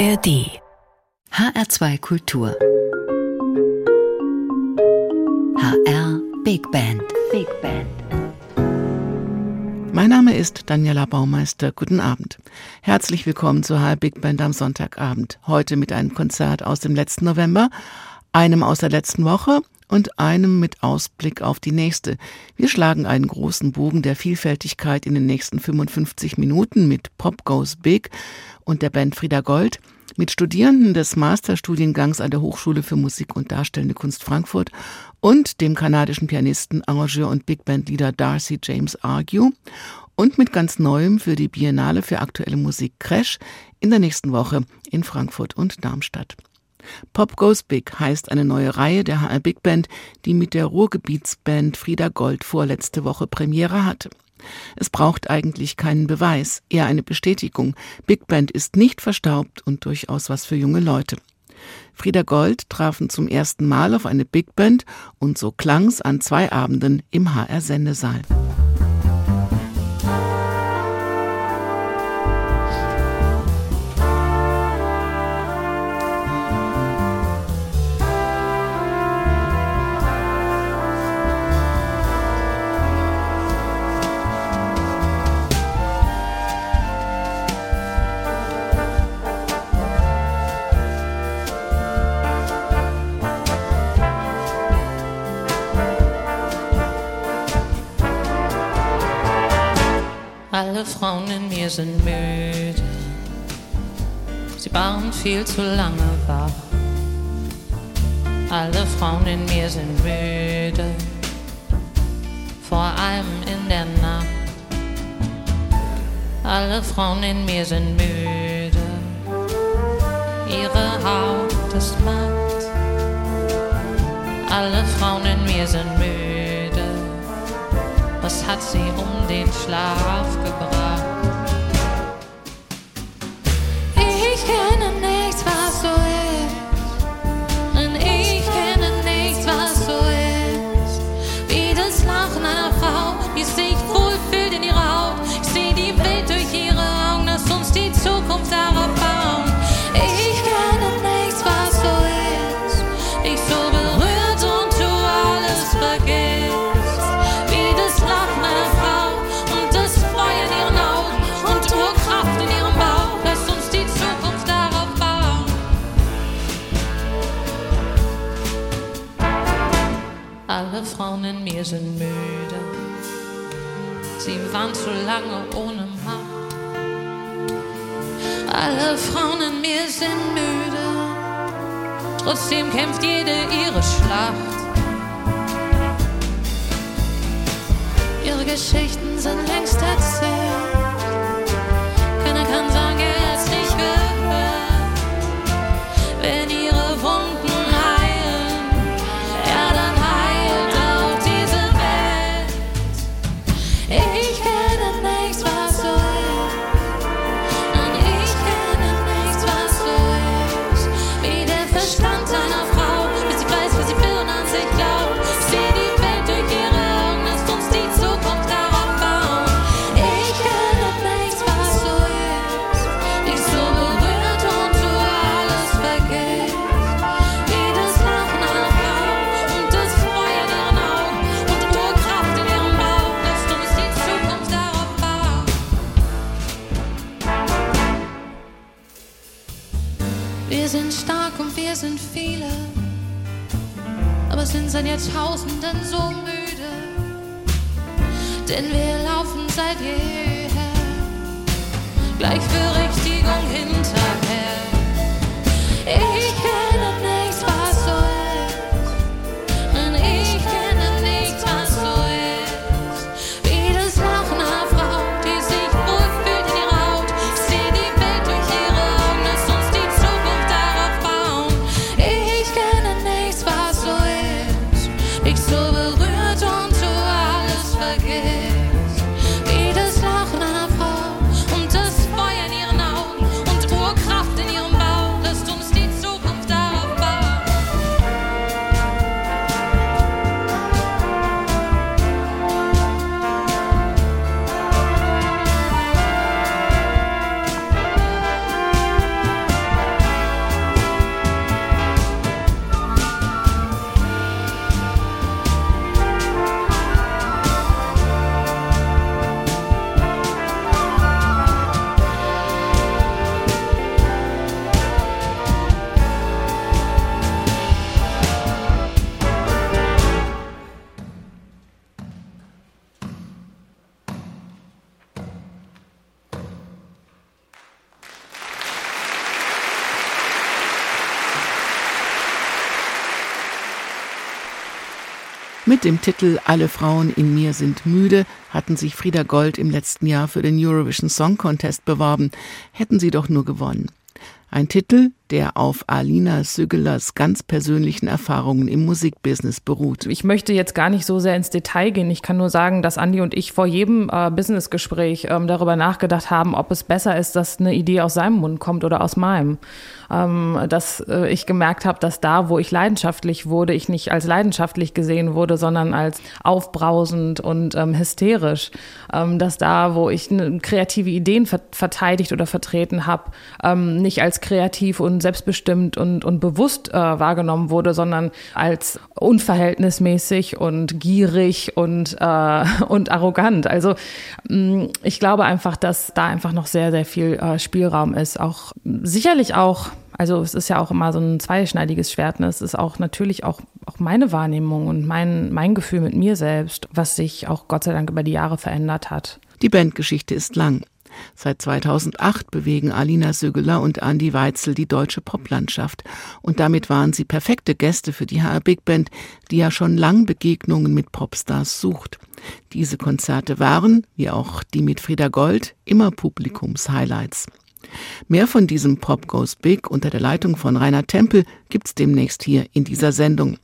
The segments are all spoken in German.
ARD HR2 Kultur HR Big Band Big Band Mein Name ist Daniela Baumeister. Guten Abend. Herzlich willkommen zur HR Big Band am Sonntagabend. Heute mit einem Konzert aus dem letzten November, einem aus der letzten Woche und einem mit Ausblick auf die nächste. Wir schlagen einen großen Bogen der Vielfältigkeit in den nächsten 55 Minuten mit Pop Goes Big und der Band Frieda Gold, mit Studierenden des Masterstudiengangs an der Hochschule für Musik und Darstellende Kunst Frankfurt und dem kanadischen Pianisten, Arrangeur und Big Band Leader Darcy James Argue und mit ganz Neuem für die Biennale für aktuelle Musik Crash in der nächsten Woche in Frankfurt und Darmstadt. Pop Goes Big heißt eine neue Reihe der HR Big Band, die mit der Ruhrgebietsband Frieda Gold vorletzte Woche Premiere hatte. Es braucht eigentlich keinen Beweis, eher eine Bestätigung. Big Band ist nicht verstaubt und durchaus was für junge Leute. Frieda Gold trafen zum ersten Mal auf eine Big Band und so klang's an zwei Abenden im HR Alle Frauen in mir sind müde. Sie waren viel zu lange wach. Alle Frauen in mir sind müde. Vor allem in der Nacht. Alle Frauen in mir sind müde. Ihre Haut ist matt. Alle Frauen in mir sind müde was hat sie um den Schlaf gebracht? Alle Frauen in mir sind müde. Sie waren zu lange ohne Macht. Alle Frauen in mir sind müde. Trotzdem kämpft jede ihre Schlacht. Ihre Geschichten sind längst erzählt. Mit dem Titel Alle Frauen in mir sind müde hatten sich Frieda Gold im letzten Jahr für den Eurovision Song Contest beworben. Hätten sie doch nur gewonnen. Ein Titel, der auf Alina Sügelers ganz persönlichen Erfahrungen im Musikbusiness beruht. Ich möchte jetzt gar nicht so sehr ins Detail gehen. Ich kann nur sagen, dass Andi und ich vor jedem äh, Businessgespräch ähm, darüber nachgedacht haben, ob es besser ist, dass eine Idee aus seinem Mund kommt oder aus meinem. Ähm, dass äh, ich gemerkt habe, dass da, wo ich leidenschaftlich wurde, ich nicht als leidenschaftlich gesehen wurde, sondern als aufbrausend und ähm, hysterisch. Ähm, dass da, wo ich kreative Ideen ver verteidigt oder vertreten habe, ähm, nicht als kreativ und selbstbestimmt und, und bewusst äh, wahrgenommen wurde, sondern als unverhältnismäßig und gierig und, äh, und arrogant. Also mm, ich glaube einfach, dass da einfach noch sehr, sehr viel äh, Spielraum ist. Auch sicherlich auch also es ist ja auch immer so ein zweischneidiges Schwert. Ne? Es ist auch natürlich auch, auch meine Wahrnehmung und mein, mein Gefühl mit mir selbst, was sich auch Gott sei Dank über die Jahre verändert hat. Die Bandgeschichte ist lang. Seit 2008 bewegen Alina Sögeler und Andy Weitzel die deutsche Poplandschaft. Und damit waren sie perfekte Gäste für die HR Big Band, die ja schon lang Begegnungen mit Popstars sucht. Diese Konzerte waren, wie auch die mit Frieda Gold, immer Publikumshighlights. Mehr von diesem Pop Goes Big unter der Leitung von Rainer Tempel gibt's demnächst hier in dieser Sendung.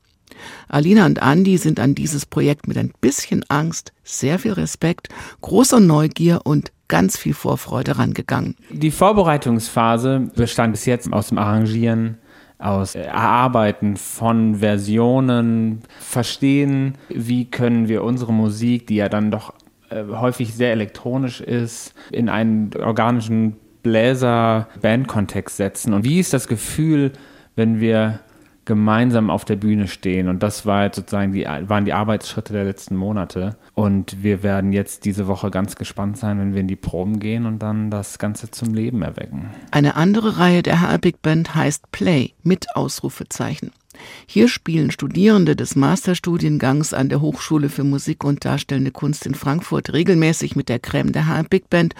Alina und Andy sind an dieses Projekt mit ein bisschen Angst, sehr viel Respekt, großer Neugier und ganz viel Vorfreude rangegangen. Die Vorbereitungsphase bestand bis jetzt aus dem Arrangieren, aus Erarbeiten von Versionen, verstehen, wie können wir unsere Musik, die ja dann doch äh, häufig sehr elektronisch ist, in einen organischen Bläser-Band-Kontext setzen und wie ist das Gefühl, wenn wir gemeinsam auf der Bühne stehen. Und das war sozusagen die, waren die Arbeitsschritte der letzten Monate. Und wir werden jetzt diese Woche ganz gespannt sein, wenn wir in die Proben gehen und dann das Ganze zum Leben erwecken. Eine andere Reihe der HR Big Band heißt Play mit Ausrufezeichen. Hier spielen Studierende des Masterstudiengangs an der Hochschule für Musik und Darstellende Kunst in Frankfurt regelmäßig mit der Creme der HR Big Band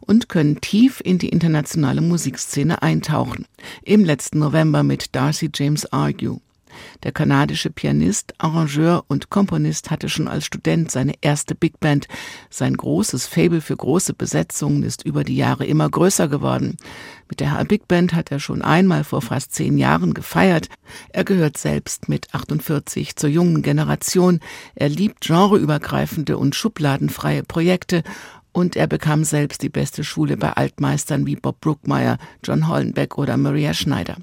und können tief in die internationale Musikszene eintauchen. Im letzten November mit Darcy James Argue. Der kanadische Pianist, Arrangeur und Komponist hatte schon als Student seine erste Big Band. Sein großes Fable für große Besetzungen ist über die Jahre immer größer geworden. Mit der Big Band hat er schon einmal vor fast zehn Jahren gefeiert. Er gehört selbst mit 48 zur jungen Generation. Er liebt genreübergreifende und schubladenfreie Projekte und er bekam selbst die beste Schule bei Altmeistern wie Bob Brookmeyer, John Hollenbeck oder Maria Schneider.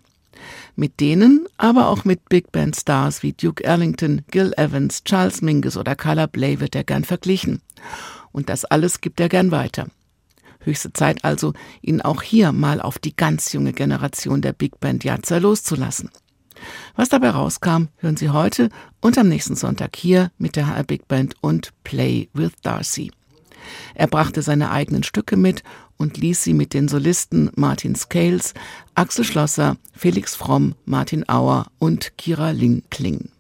Mit denen, aber auch mit Big Band Stars wie Duke Ellington, Gil Evans, Charles Mingus oder Carla Bley wird er gern verglichen. Und das alles gibt er gern weiter. Höchste Zeit also, ihn auch hier mal auf die ganz junge Generation der Big Band Jazzer loszulassen. Was dabei rauskam, hören Sie heute und am nächsten Sonntag hier mit der HR Big Band und Play with Darcy. Er brachte seine eigenen Stücke mit und ließ sie mit den Solisten Martin Scales, Axel Schlosser, Felix Fromm, Martin Auer und Kira Ling klingen.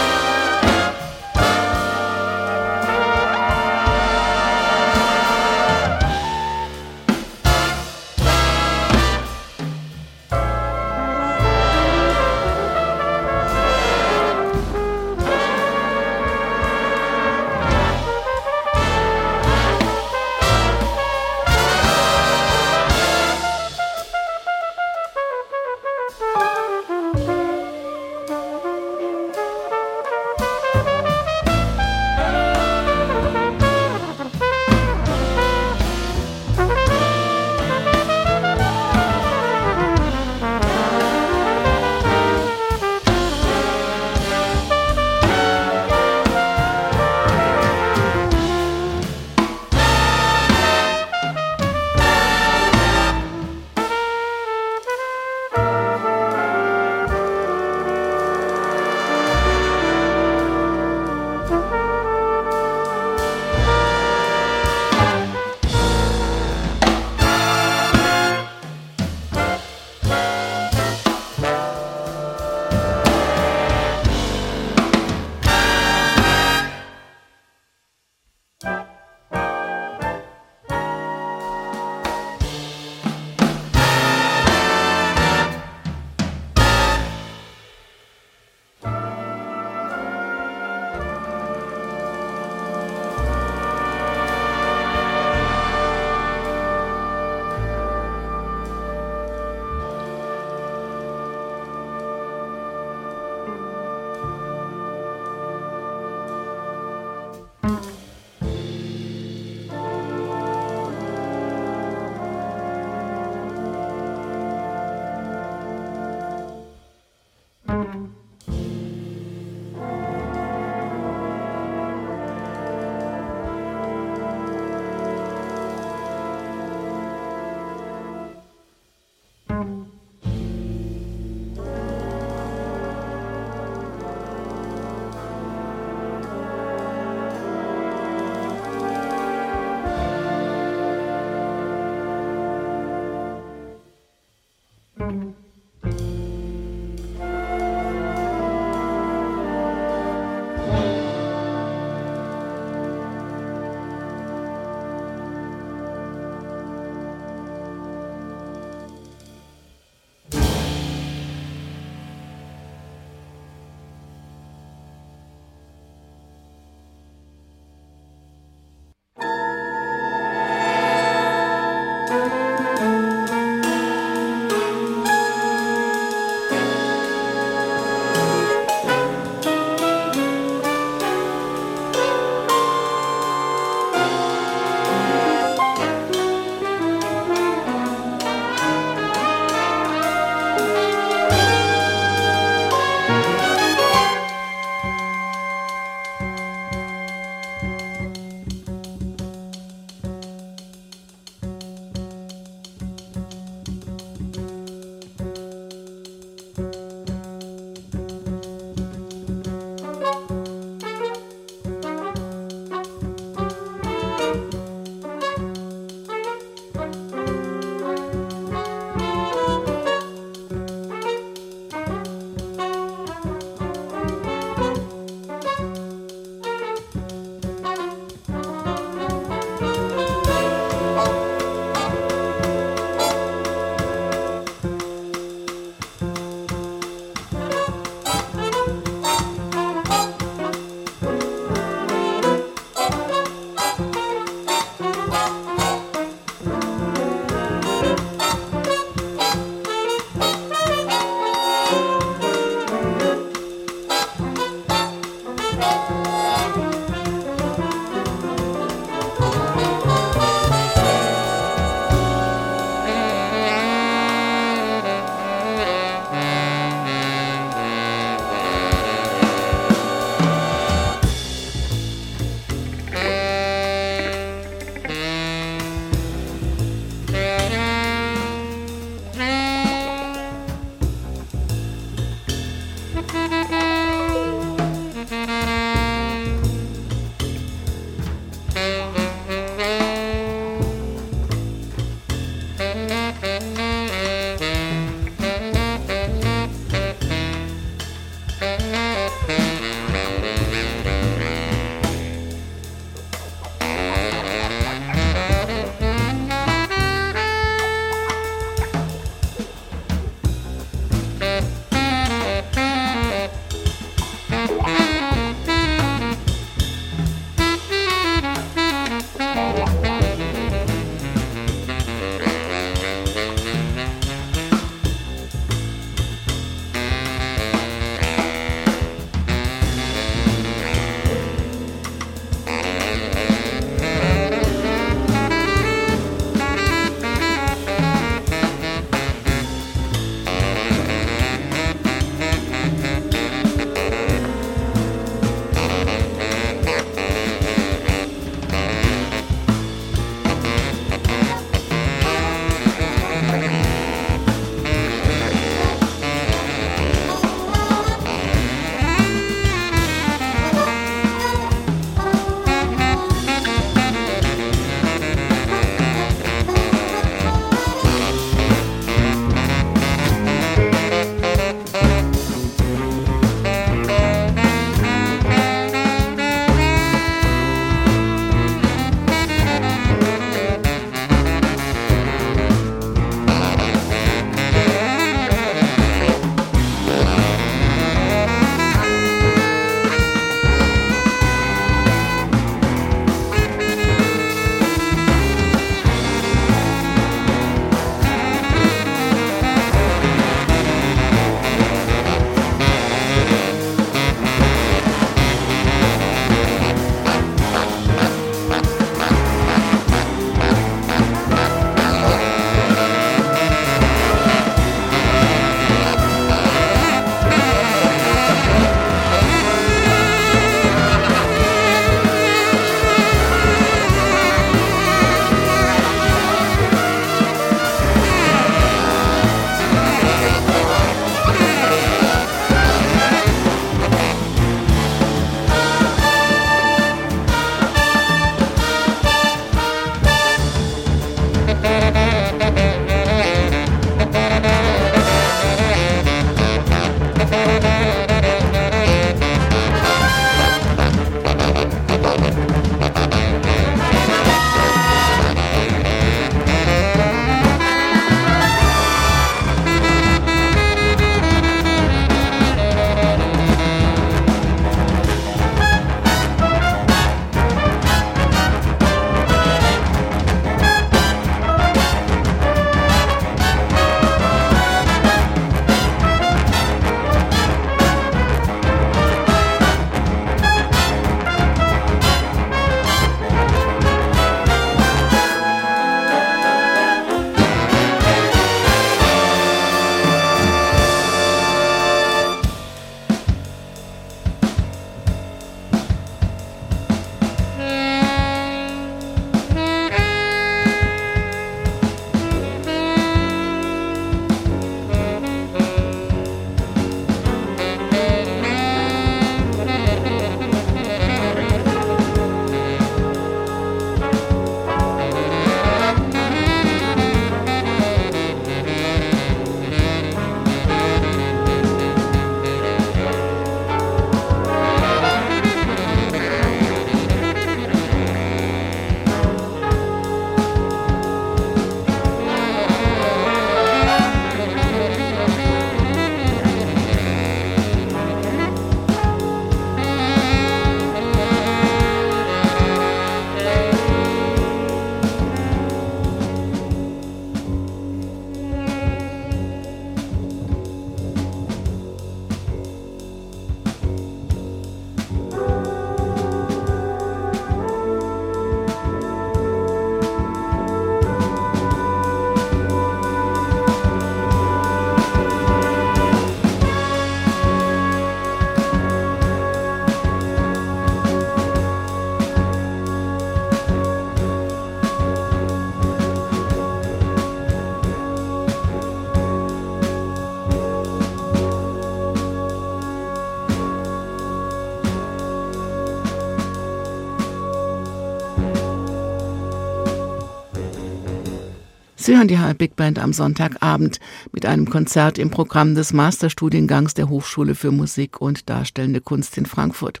Sie hören die HR Big Band am Sonntagabend mit einem Konzert im Programm des Masterstudiengangs der Hochschule für Musik und Darstellende Kunst in Frankfurt.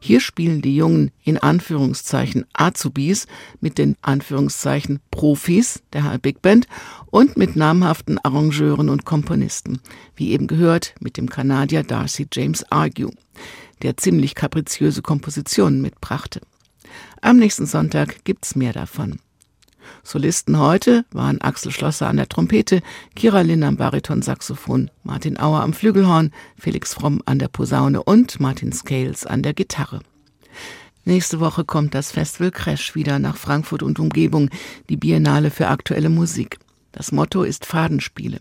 Hier spielen die jungen, in Anführungszeichen, Azubis mit den Anführungszeichen Profis der HR Big Band und mit namhaften Arrangeuren und Komponisten, wie eben gehört mit dem Kanadier Darcy James Argue, der ziemlich kapriziöse Kompositionen mitbrachte. Am nächsten Sonntag gibt's mehr davon. Solisten heute waren Axel Schlosser an der Trompete, Kira Linn am Baritonsaxophon, Martin Auer am Flügelhorn, Felix Fromm an der Posaune und Martin Scales an der Gitarre. Nächste Woche kommt das Festival Crash wieder nach Frankfurt und Umgebung, die Biennale für aktuelle Musik. Das Motto ist Fadenspiele.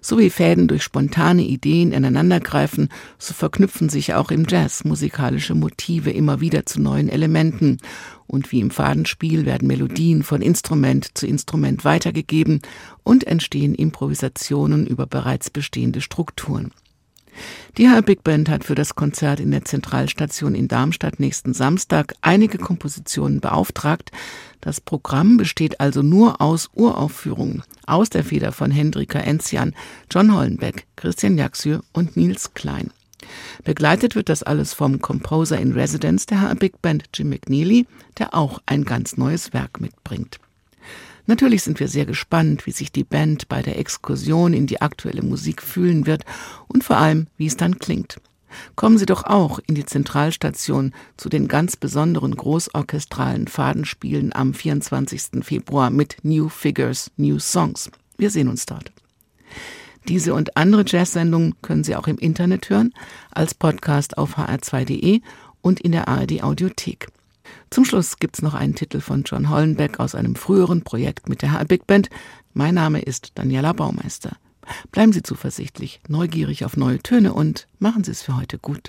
So wie Fäden durch spontane Ideen ineinandergreifen, so verknüpfen sich auch im Jazz musikalische Motive immer wieder zu neuen Elementen. Und wie im Fadenspiel werden Melodien von Instrument zu Instrument weitergegeben und entstehen Improvisationen über bereits bestehende Strukturen. Die HR Big Band hat für das Konzert in der Zentralstation in Darmstadt nächsten Samstag einige Kompositionen beauftragt. Das Programm besteht also nur aus Uraufführungen aus der Feder von Hendrika Enzian, John Hollenbeck, Christian Jaxür und Nils Klein. Begleitet wird das alles vom Composer in Residence der HR Big Band Jim McNeely, der auch ein ganz neues Werk mitbringt. Natürlich sind wir sehr gespannt, wie sich die Band bei der Exkursion in die aktuelle Musik fühlen wird und vor allem, wie es dann klingt. Kommen Sie doch auch in die Zentralstation zu den ganz besonderen großorchestralen Fadenspielen am 24. Februar mit New Figures, New Songs. Wir sehen uns dort. Diese und andere Jazz-Sendungen können Sie auch im Internet hören, als Podcast auf hr2.de und in der ARD Audiothek. Zum Schluss gibt's noch einen Titel von John Hollenbeck aus einem früheren Projekt mit der Big Band. Mein Name ist Daniela Baumeister. Bleiben Sie zuversichtlich, neugierig auf neue Töne und machen Sie es für heute gut.